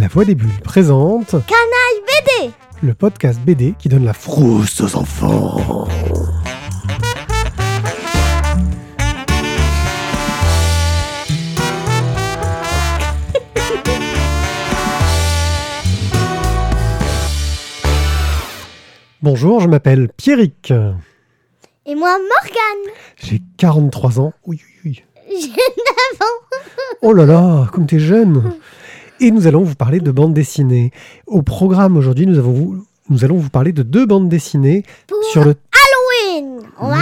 La Voix des Bulles présente Canaille BD le podcast BD qui donne la frousse aux enfants. Bonjour, je m'appelle Pierrick. Et moi, Morgane J'ai 43 ans. Oui, oui, oui. J'ai 9 ans Oh là là, comme t'es jeune Et nous allons vous parler de bande dessinée. Au programme aujourd'hui, nous, avons- nous allons vous parler de deux bandes dessinées Pour sur le Halloween Waouh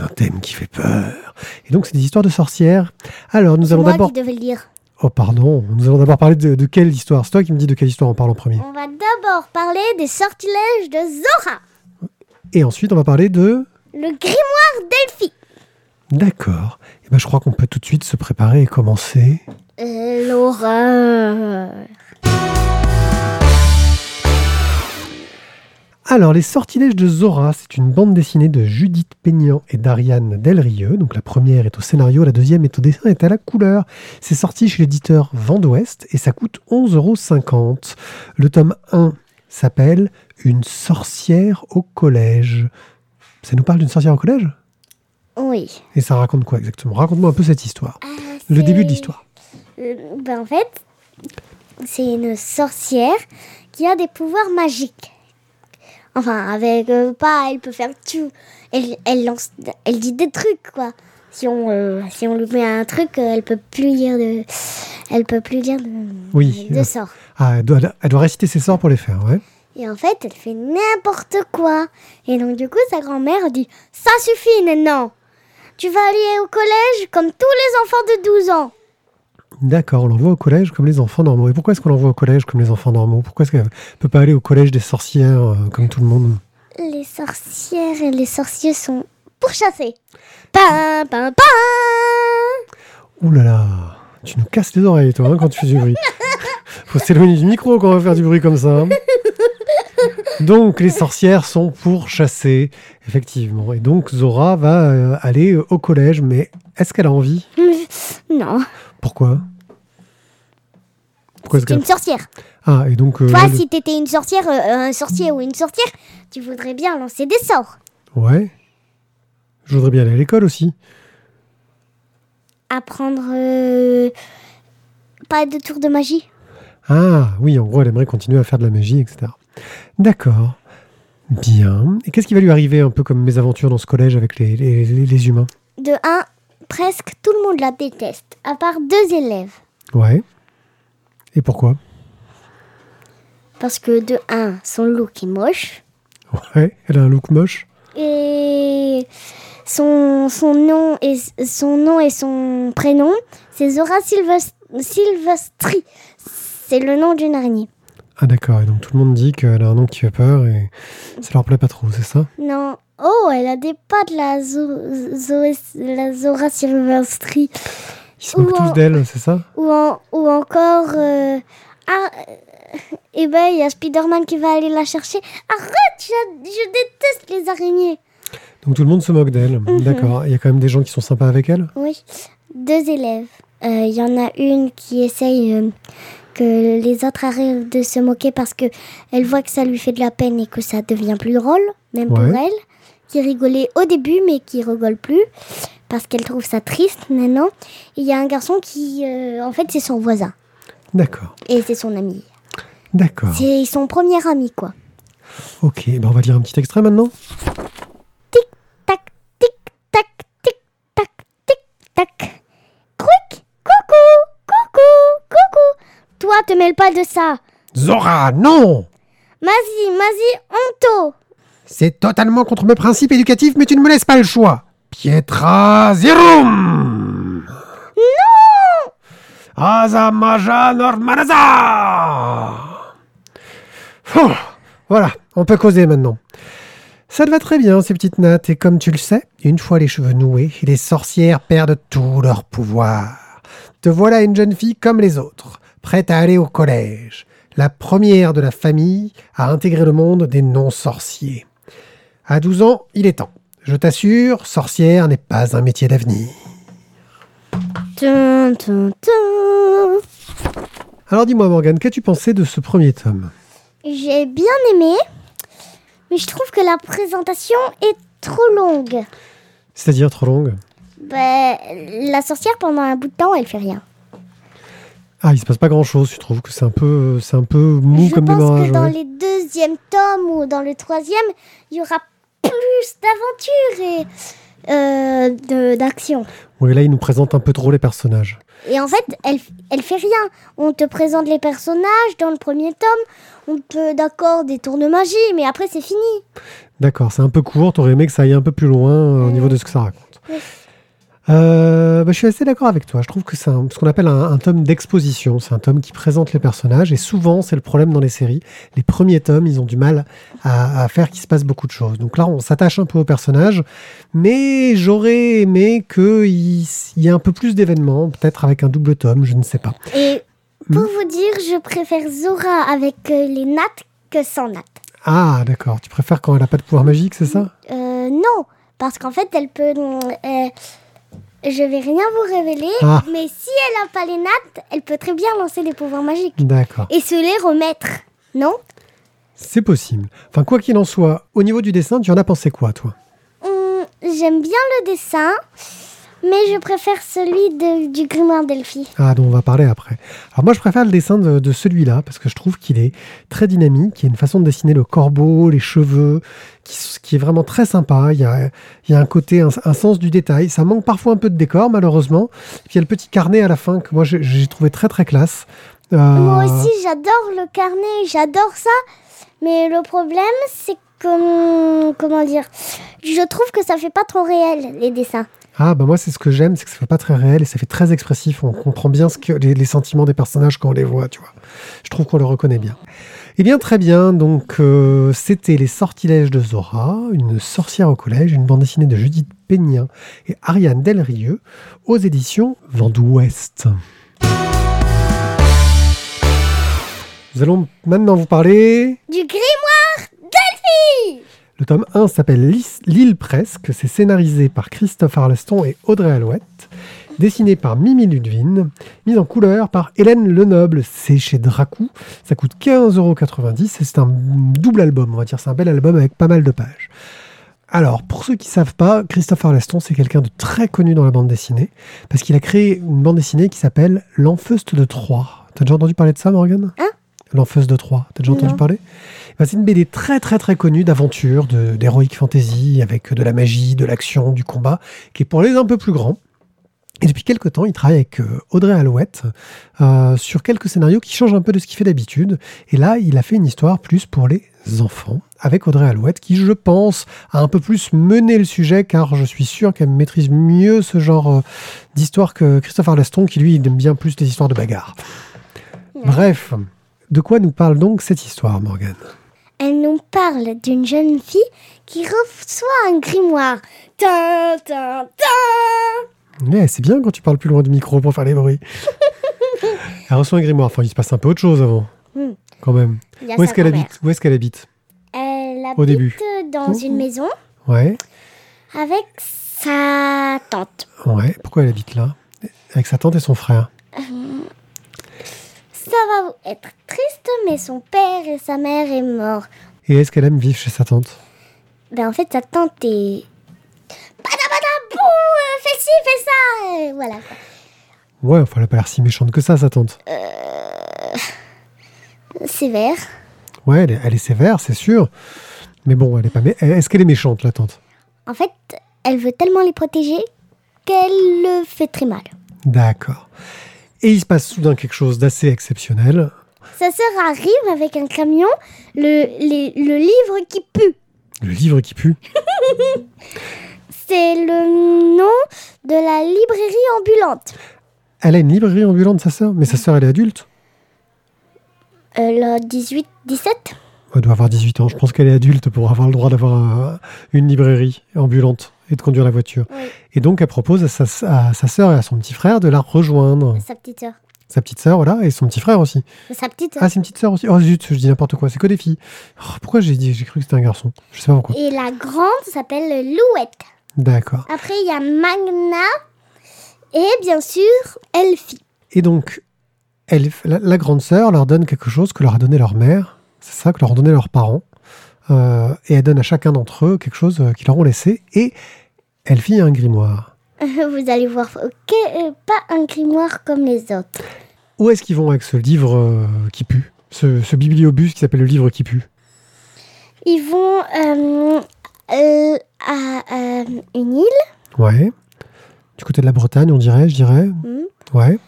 un thème qui fait peur. Et donc, c'est des histoires de sorcières. Alors, nous allons d'abord... qui devais le dire. Oh, pardon. Nous allons d'abord parler de, de quelle histoire? C'est toi qui me dis de quelle histoire on parle en premier. On va d'abord parler des sortilèges de Zora Et ensuite, on va parler de... Le grimoire d'Elfie D'accord. Et ben, je crois qu'on peut tout de suite se préparer et commencer. L'horreur Alors, Les Sortilèges de Zora, c'est une bande dessinée de Judith Peignan et d'Ariane Delrieux. Donc, la première est au scénario, la deuxième est au dessin et à la couleur. C'est sorti chez l'éditeur Vent d'Ouest et ça coûte 11,50 euros. Le tome 1 s'appelle Une sorcière au collège. Ça nous parle d'une sorcière au collège? Oui. Et ça raconte quoi exactement? Raconte-moi un peu cette histoire. Ah, Le début de l'histoire. Euh, ben, en fait, c'est une sorcière qui a des pouvoirs magiques. Enfin, avec euh, pas, elle peut faire tout. Elle, elle lance, elle dit des trucs quoi. Si on, euh, si on lui met un truc, euh, elle peut plus dire de, elle peut plus dire de, Oui. de sorts. Ah, elle doit, elle doit réciter ses sorts pour les faire, ouais. Et en fait, elle fait n'importe quoi. Et donc du coup, sa grand-mère dit, ça suffit maintenant. Tu vas aller au collège comme tous les enfants de 12 ans. D'accord, on l'envoie au collège comme les enfants normaux. Et pourquoi est-ce qu'on l'envoie au collège comme les enfants normaux? Pourquoi est-ce qu'elle ne peut pas aller au collège des sorcières euh, comme tout le monde? Les sorcières et les sorciers sont pourchassés. Pam, pam, pam Ouh là là, tu nous casses les oreilles, toi, hein, quand tu fais du bruit. Faut s'éloigner du micro quand on va faire du bruit comme ça. hein. Donc, les sorcières sont pourchassées, effectivement. Et donc, Zora va euh, aller euh, au collège, mais est-ce qu'elle a envie? Non, Pourquoi? Pourquoi est-ce qu'elle... une sorcière. Ah, et donc... euh, Toi, si t'étais une sorcière, euh, un sorcier ou une sorcière, tu voudrais bien lancer des sorts. Ouais. Je voudrais bien aller à l'école aussi. Apprendre euh, pas de tour de magie. Ah, oui, en gros, elle aimerait continuer à faire de la magie, etc. D'accord. Bien. Et qu'est-ce qui va lui arriver un peu comme mes aventures dans ce collège avec les, les- humains? De un, presque tout le monde la déteste, à part deux élèves. Ouais. Et pourquoi? Parce que de un, son look est moche. Ouais, elle a un look moche? Et son, son, nom et, son nom et son prénom, c'est Zora Silvest- Silvestri. C'est le nom d'une araignée. Ah d'accord, et donc tout le monde dit qu'elle a un nom qui fait peur et ça leur plaît pas trop, c'est ça? Non. Oh, elle a des pattes, la, Zo- Zo- la Zora Silvestri. Ils se moquent Ou en- tous d'elle, c'est ça? Ou, en- ou encore... euh, ah, euh, eh ben, il y a Spider-Man qui va aller la chercher. Arrête, je, je déteste les araignées. Donc tout le monde se moque d'elle. Mhm. D'accord. Il y a quand même des gens qui sont sympas avec elle? Oui, deux élèves. Euh, Il y en a une qui essaye euh, que les autres arrêtent de se moquer parce que elle voit que ça lui fait de la peine et que ça devient plus drôle, même pour elle. Qui rigolait au début mais qui rigole plus parce qu'elle trouve ça triste maintenant. Il y a un garçon qui, euh, en fait, c'est son voisin D'accord. et c'est son ami. D'accord. C'est son premier ami quoi. Ok, ben on va lire un petit extrait maintenant. Te mêle pas de ça. Zora, non Mazi, Mazi, honto. C'est totalement contre mes principes éducatifs, mais tu ne me laisses pas le choix. Pietra Zerum Non Azamaja Normanaza Voilà, on peut causer maintenant. Ça te va très bien, ces petites nattes, et comme tu le sais, une fois les cheveux noués, les sorcières perdent tout leur pouvoir. Te voilà une jeune fille comme les autres, prête à aller au collège, la première de la famille à intégrer le monde des non-sorciers. À 12 ans, il est temps. Je t'assure, sorcière n'est pas un métier d'avenir. Alors dis-moi Morgane, qu'as-tu pensé de ce premier tome? J'ai bien aimé, mais je trouve que la présentation est trop longue. C'est-à-dire trop longue? Ben, la sorcière, pendant un bout de temps, elle fait rien. Ah, il se passe pas grand-chose, tu trouves que c'est un peu, c'est un peu mou je comme pense démarrage que dans les deuxièmes tomes ou dans le troisième, il y aura plus d'aventures et euh, de- d'action. Oui, là, il nous présente un peu trop les personnages. Et en fait, elle, elle fait rien. On te présente les personnages dans le premier tome. On peut, d'accord, des tours de magie, mais après, c'est fini. D'accord, c'est un peu court, t'aurais aimé que ça aille un peu plus loin euh, au niveau de ce que ça raconte. Ouais. Euh, bah, je suis assez d'accord avec toi. Je trouve que c'est ce qu'on appelle un, un tome d'exposition. C'est un tome qui présente les personnages. Et souvent, c'est le problème dans les séries. Les premiers tomes, ils ont du mal à, à faire qu'il se passe beaucoup de choses. Donc là, on s'attache un peu aux personnages. Mais j'aurais aimé qu'il y, ait un peu plus d'événements, peut-être avec un double tome, je ne sais pas. Et pour Hmm. vous dire, je préfère Zora avec euh, les nattes que sans nattes. Ah, d'accord. Tu préfères quand elle n'a pas de pouvoir magique, c'est ça? Euh, non, parce qu'en fait, elle peut. euh, je vais rien vous révéler, Ah. mais si elle n'a pas les nattes, elle peut très bien lancer des pouvoirs magiques D'accord. et se les remettre. Non? C'est possible. Enfin, quoi qu'il en soit, au niveau du dessin, tu en as pensé quoi, toi? Hum, J'aime bien le dessin, mais je préfère celui de- du grimoire d'Elfie. Ah, dont on va parler après. Alors moi, je préfère le dessin de, de celui-là, parce que je trouve qu'il est très dynamique. Il y a une façon de dessiner le corbeau, les cheveux, qui, qui est vraiment très sympa. Il y a, il y a un côté, un, un sens du détail. Ça manque parfois un peu de décor, malheureusement. Puis il y a le petit carnet à la fin, que moi, j'ai- j'ai trouvé très, très classe. Euh, Moi aussi, j'adore le carnet, j'adore ça, mais le problème, c'est que. hum, Comment dire Je trouve que ça fait pas trop réel, les dessins. Ah, bah moi, c'est ce que j'aime, c'est que ça fait pas très réel et ça fait très expressif. On comprend bien les, sentiments des personnages quand on les voit, tu vois. Je trouve qu'on le reconnaît bien. Eh bien, très bien. Donc, euh, c'était Les Sortilèges de Zora, une sorcière au collège, une bande dessinée de Judith Peignin et Ariane Delrieux aux éditions Vendouest. Nous allons maintenant vous parler Du grimoire d'Elfie Le tome 1 s'appelle L'île presque. C'est scénarisé par Christophe Arleston et Audrey Alouette. Dessiné par Mimi Ludwin. Mise en couleur par Hélène Lenoble. C'est chez Dracou. Ça coûte 15,90€ et c'est un double album, on va dire. C'est un bel album avec pas mal de pages. Alors, pour ceux qui ne savent pas, Christophe Arleston, c'est quelqu'un de très connu dans la bande dessinée. Parce qu'il a créé une bande dessinée qui s'appelle L'Enfeuste de Troie. T'as déjà entendu parler de ça, Morgane? Hein? L'Enfeuste de Troie. T'as déjà entendu parler? C'est une BD très très très connue d'aventure, d'heroic fantasy, avec de la magie, de l'action, du combat, qui est pour les un peu plus grands. Et depuis quelques temps, il travaille avec euh, Audrey Alouette euh, sur quelques scénarios qui changent un peu de ce qu'il fait d'habitude. Et là, il a fait une histoire plus pour les enfants, avec Audrey Alouette, qui, je pense, a un peu plus mené le sujet, car je suis sûr qu'elle maîtrise mieux ce genre euh, d'histoire que Christophe Arleston, qui lui, il aime bien plus les histoires de bagarre. Bref, de quoi nous parle donc cette histoire, Morgane? Elle nous parle d'une jeune fille qui reçoit un grimoire. Tin, tin, tin Ouais, c'est bien quand tu parles plus loin du micro pour faire les bruits. Elle reçoit un grimoire. Enfin, il se passe un peu autre chose avant. Hmm. Quand même. Où est-ce qu'elle habite Où est-ce qu'elle habite Elle habite Au début. dans Oh. une maison Ouais. avec sa tante. Ouais. Pourquoi elle habite là? Avec sa tante et son frère. Va être triste, mais son père et sa mère est mort. Et est-ce qu'elle aime vivre chez sa tante? Ben en fait, sa tante est... Badabada, bouh, euh, fais ci, fais ça euh, Voilà. quoi. Ouais, enfin, elle a pas l'air si méchante que ça, sa tante. Sévère. Ouais, elle est, elle est sévère, c'est sûr. Mais bon, elle est pas. mé- Est-ce qu'elle est méchante, la tante? En fait, elle veut tellement les protéger qu'elle le fait très mal. D'accord. Et il se passe soudain quelque chose d'assez exceptionnel. Sa sœur arrive avec un camion, le, les- le livre qui pue. Le livre qui pue. C'est le nom de la librairie ambulante. Elle a une librairie ambulante, sa sœur? Mais sa sœur, elle est adulte? Elle a 18, 17 Elle doit avoir 18 ans. Je pense qu'elle est adulte pour avoir le droit d'avoir un- une librairie ambulante et de conduire la voiture. Oui, Et donc, elle propose à sa, à sa sœur et à son petit frère de la rejoindre. sa petite sœur. Sa petite sœur, voilà, et son petit frère aussi. Sa petite sœur. Ah, c'est une petite sœur aussi. Oh zut, je dis n'importe quoi. C'est que des filles. Oh, pourquoi j'ai dit, j'ai cru que c'était un garçon Je sais pas pourquoi. Et la grande s'appelle Louette. D'accord. Après, il y a Magna et bien sûr Elfie. Et donc, la grande sœur leur donne quelque chose que leur a donné leur mère, c'est ça, que leur ont donné leurs parents. Euh, et elle donne à chacun d'entre eux quelque chose euh, qu'ils leur ont laissé. Et elle fit un grimoire. Vous allez voir, ok, euh, pas un grimoire comme les autres. Où est-ce qu'ils vont avec ce livre euh, qui pue? Ce, ce bibliobus qui s'appelle le livre qui pue? Ils vont euh, euh, à une île Ouais. Du côté de la Bretagne, on dirait, je dirais. hmm, Ouais.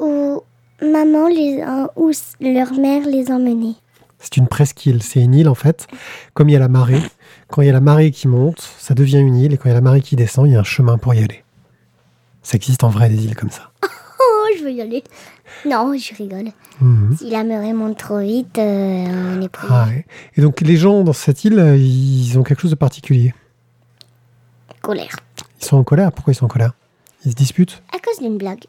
où maman les où leur mère les emmenait. C'est une presqu'île. C'est une île, en fait. Comme il y a la marée. Quand il y a la marée qui monte, ça devient une île. Et quand il y a la marée qui descend, il y a un chemin pour y aller. Ça existe en vrai, des îles comme ça. Oh, je veux y aller. Non, je rigole. Mhm. Si la marée monte trop vite, euh, on est pris. Ah ouais. Et donc, les gens dans cette île, euh, ils ont quelque chose de particulier? Colère. Ils sont en colère? Pourquoi ils sont en colère? Ils se disputent? À cause d'une blague.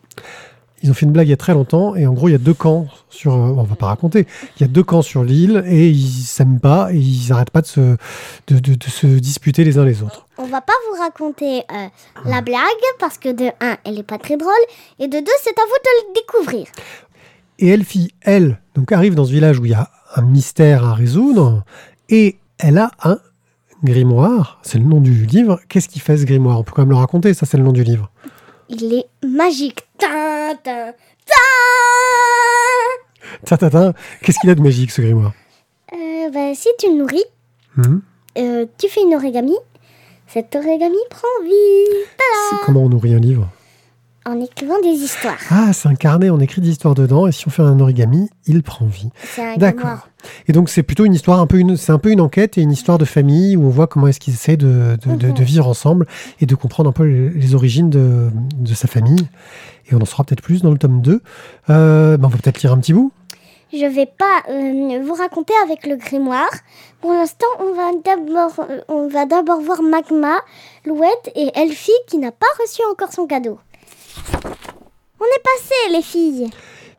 Ils ont fait une blague il y a très longtemps et en gros il y a deux camps sur. euh, on va pas raconter. Il y a deux camps sur l'île et ils s'aiment pas et ils arrêtent pas de se de, de- de se disputer les uns les autres. On va pas vous raconter euh, la blague parce que de un, elle est pas très drôle et de deux, c'est à vous de le découvrir. Et Elfie, elle, donc arrive dans ce village où il y a un mystère à résoudre et elle a un grimoire. C'est le nom du livre. Qu'est-ce qu'il fait ce grimoire? On peut quand même le raconter. Ça c'est le nom du livre. Il est magique. Tin, tin, tin. Ta ta ta. Qu'est-ce qu'il a de magique ce grimoire Euh, bah, si tu le nourris, Mhm. euh, tu fais une origami. Cette origami prend vie C'est comment on nourrit un livre en écrivant des histoires. Ah, c'est un carnet. On écrit des histoires dedans et si on fait un origami, il prend vie. D'accord. Et donc c'est plutôt une histoire, un peu une, c'est un peu une enquête et une histoire de famille où on voit comment est-ce qu'ils essaient de, de, de- de vivre ensemble et de comprendre un peu les, les origines de, de sa famille. Et on en saura peut-être plus dans le tome 2. Euh, ben, on va peut-être lire un petit bout. Je vais pas euh, vous raconter avec le grimoire. Pour l'instant, on va d'abord, euh, on va d'abord voir Magma, Louette et Elfie qui n'a pas reçu encore son cadeau. On est passé, les filles.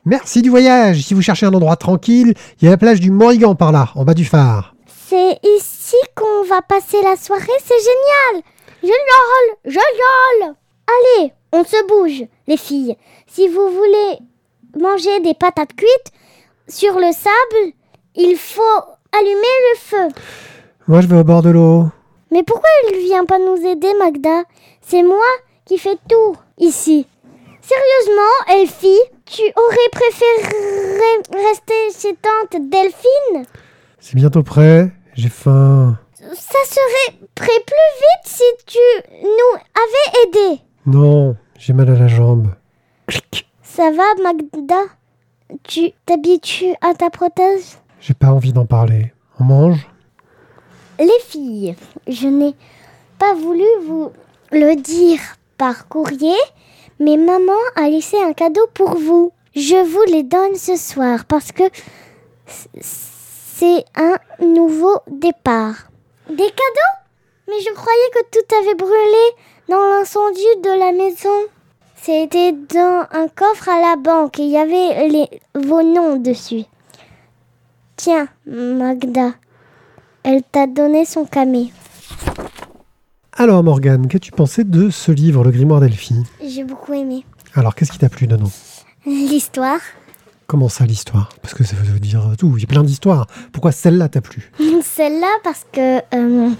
Merci du voyage. Si vous cherchez un endroit tranquille, il y a la plage du Morrigan par là, en bas du phare. C'est ici qu'on va passer la soirée. C'est génial. Génial, génial. Allez, on se bouge, les filles. Si vous voulez manger des patates cuites sur le sable, il faut allumer le feu. Moi, je vais au bord de l'eau. Mais pourquoi il vient pas nous aider, Magda? C'est moi qui fais tout ici. Sérieusement, Elfie, tu aurais préféré rester chez tante Delphine? C'est bientôt prêt. J'ai faim. Ça serait prêt plus vite si tu nous avais aidés. Non, j'ai mal à la jambe. Ça va, Magda? Tu t'habitues à ta prothèse? J'ai pas envie d'en parler. On mange? Les filles, je n'ai pas voulu vous le dire par courrier, mais maman a laissé un cadeau pour vous. Je vous les donne ce soir parce que c'est un nouveau départ. Des cadeaux? Mais je croyais que tout avait brûlé dans l'incendie de la maison. C'était dans un coffre à la banque et il y avait les, vos noms dessus. Tiens, Magda, elle t'a donné son camé. Alors Morgane, qu'as-tu pensé de ce livre, Le Grimoire d'Elphie J'ai beaucoup aimé. Alors, qu'est-ce qui t'a plu dedans? L'histoire. Comment ça, l'histoire? Parce que ça veut dire tout. Il y a plein d'histoires. Pourquoi celle-là t'a plu? Celle-là parce que euh,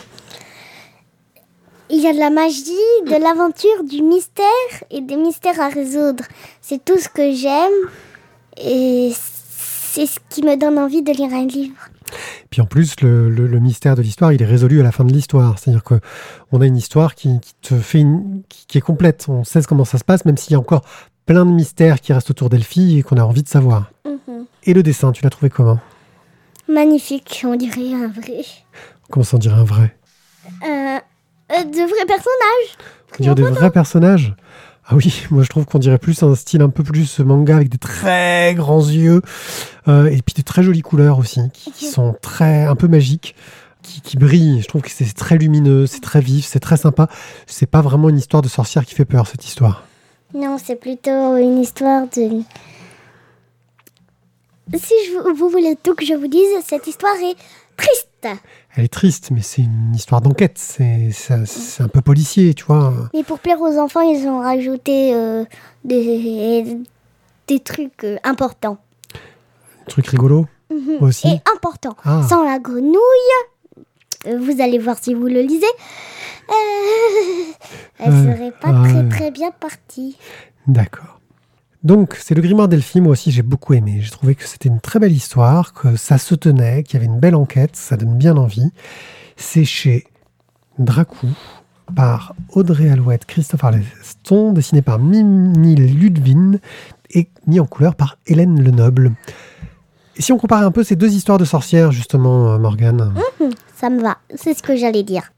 il y a de la magie, de l'aventure, du mystère et des mystères à résoudre. C'est tout ce que j'aime et c'est ce qui me donne envie de lire un livre. Puis en plus, le, le- le mystère de l'histoire, il est résolu à la fin de l'histoire. C'est-à-dire que on a une histoire qui, qui te fait une, qui, qui est complète. On sait comment ça se passe, même s'il y a encore plein de mystères qui restent autour d'Elphie et qu'on a envie de savoir. Et le dessin, tu l'as trouvé comment? Magnifique, on dirait un vrai. Comment ça, on dirait un vrai? Euh, euh, de vrais personnages. On dirait des vrais personnages? Ah oui, moi je trouve qu'on dirait plus un style un peu plus manga avec des très grands yeux euh, et puis de très jolies couleurs aussi, qui, qui sont très un peu magiques, qui, qui brillent. Je trouve que c'est très lumineux, c'est très vif, c'est très sympa. C'est pas vraiment une histoire de sorcière qui fait peur cette histoire. Non, c'est plutôt une histoire de... Si je, vous voulez tout que je vous dise, cette histoire est triste. Elle est triste, mais c'est une histoire d'enquête. C'est un peu policier, tu vois. Mais pour plaire aux enfants, ils ont rajouté euh, des, des trucs euh, importants. Truc rigolo Mhm. aussi. Et importants. Ah. Sans la grenouille, euh, vous allez voir si vous le lisez, euh, elle serait pas très très bien partie. D'accord. Donc, c'est le grimoire Delphi, moi aussi j'ai beaucoup aimé. J'ai trouvé que c'était une très belle histoire, que ça se tenait, qu'il y avait une belle enquête, ça donne bien envie. C'est chez Dracou, par Audrey Alouette, Christophe Arleston, dessiné par Mimi Ludvin et mis en couleur par Hélène Lenoble. Et si on compare un peu ces deux histoires de sorcières, justement, euh, Morgane? Ça me va, c'est ce que j'allais dire.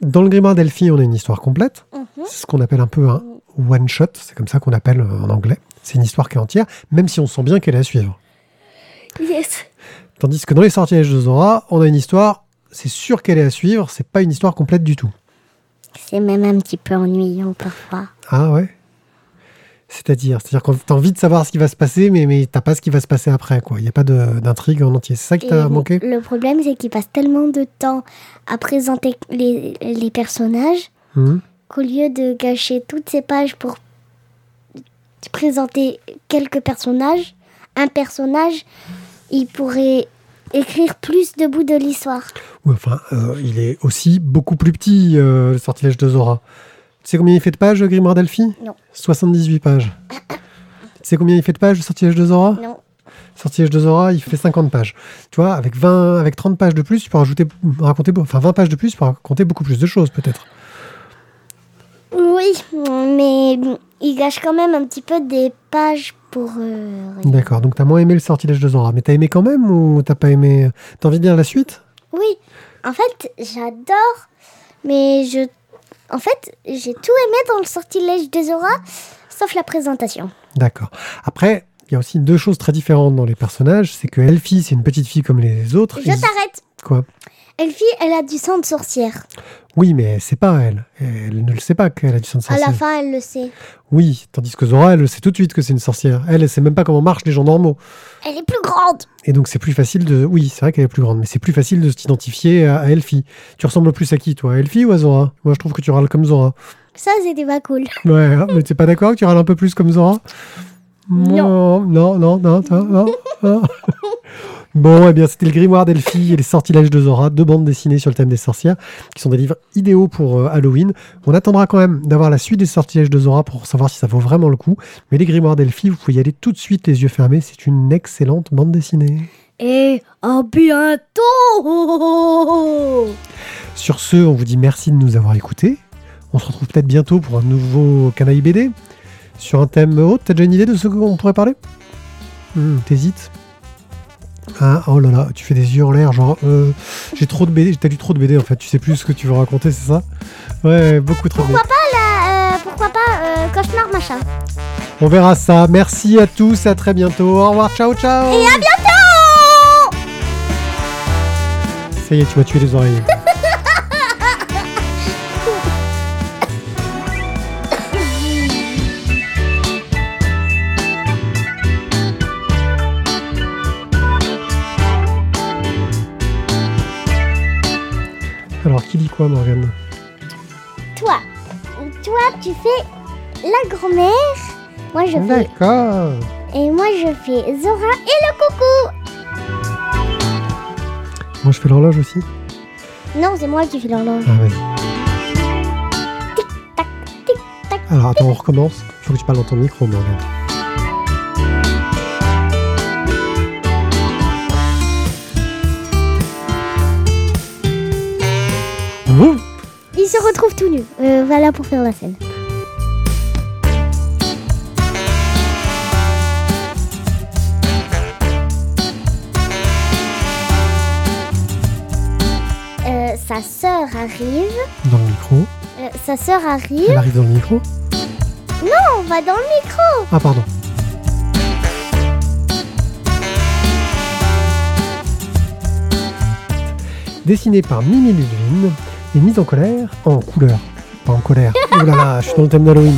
Dans le grimoire Delphi, on a une histoire complète. Mhm. C'est ce qu'on appelle un peu un one-shot, c'est comme ça qu'on appelle euh, en anglais. C'est une histoire qui est entière, même si on sent bien qu'elle est à suivre. Yes. Tandis que dans les sortilèges de Zora, on a une histoire, c'est sûr qu'elle est à suivre, c'est pas une histoire complète du tout. C'est même un petit peu ennuyant parfois. Ah ouais? C'est-à-dire C'est-à-dire que t'as envie de savoir ce qui va se passer, mais, mais t'as pas ce qui va se passer après, quoi. Il n'y a pas de- d'intrigue en entier. C'est ça qui Et t'a manqué? le problème, c'est qu'il passe tellement de temps à présenter les, les personnages Mhm. qu'au lieu de gâcher toutes ces pages pour présenter quelques personnages, un personnage, il pourrait écrire plus de bouts de l'histoire. Enfin, euh, il est aussi beaucoup plus petit, euh, le sortilège de Zora. Tu sais combien il fait de pages, le Grimoire Delphi Non. 78 pages. tu sais combien il fait de pages, le sortilège de Zora Non. Sortilège de Zora, il fait 50 pages. Tu vois, avec, 20, avec 30 pages de plus, tu peux rajouter, raconter, enfin 20 pages de plus, tu peux raconter beaucoup plus de choses, peut-être. Oui, mais il gâche quand même un petit peu des pages pour... euh. D'accord, donc t'as moins aimé le sortilège de Zora. Mais t'as aimé quand même ou t'as pas aimé T'as envie de lire la suite? Oui, en fait, j'adore, mais je... En fait, j'ai tout aimé dans le sortilège de Zora, sauf la présentation. D'accord. Après, il y a aussi deux choses très différentes dans les personnages. C'est que Elfie, c'est une petite fille comme les autres. Je t'arrête Quoi Elfie, elle a du sang de sorcière. Oui, mais c'est pas elle. Elle ne le sait pas qu'elle a du sang de À la sorcière. fin, elle le sait. Oui, tandis que Zora, elle le sait tout de suite que c'est une sorcière. Elle, elle sait même pas comment marchent les gens normaux. Elle est plus grande Et donc c'est plus facile de... Oui, c'est vrai qu'elle est plus grande, mais c'est plus facile de s'identifier à, à Elfie. Tu ressembles plus à qui, toi À Elfie ou à Zora? Moi, je trouve que tu râles comme Zora. Ça, c'était pas cool. Ouais, hein, mais t'es pas d'accord que tu râles un peu plus comme Zora? Non. Non, non, non, non, non, non. Bon, eh bien, c'était le grimoire d'Elfie et les sortilèges de Zora, deux bandes dessinées sur le thème des sorcières, qui sont des livres idéaux pour euh, Halloween. On attendra quand même d'avoir la suite des sortilèges de Zora pour savoir si ça vaut vraiment le coup. Mais les grimoires d'Elfie, vous pouvez y aller tout de suite les yeux fermés. C'est une excellente bande dessinée. Et à bientôt Sur ce, on vous dit merci de nous avoir écoutés. On se retrouve peut-être bientôt pour un nouveau Canaille BD. Sur un thème autre, t'as déjà une idée de ce qu'on pourrait parler? Hmm, T'hésites? Ah, oh là là, tu fais des yeux en l'air, genre, euh, j'ai trop de BD, t'as lu trop de BD en fait, tu sais plus ce que tu veux raconter, c'est ça? Ouais, beaucoup trop de BD. Là, euh, Pourquoi pas euh, cauchemar machin On verra ça. Merci à tous, à très bientôt. Au revoir, ciao, ciao Et à bientôt Ça y est, tu m'as tué les oreilles. Alors, qui dit quoi, Morgane Toi, toi, tu fais la grand-mère. Moi, je fais D'accord. et moi, je fais Zora et le coucou. Moi, je fais l'horloge aussi. Non, c'est moi qui fais l'horloge. Ah, vas-y. Tac, tic, tac. Alors, attends, on recommence. Il faut que tu parles dans ton micro, Morgane. Il se retrouve tout nu. Euh, voilà pour faire la scène. Euh, sa sœur arrive. Dans le micro. Euh, sa sœur arrive. Elle arrive dans le micro. On va dans le micro. Ah, pardon. Dessiné par Mimi Ludwin et mise en colère en couleur. Pas en colère. Oh là là, je suis dans le thème d'Halloween.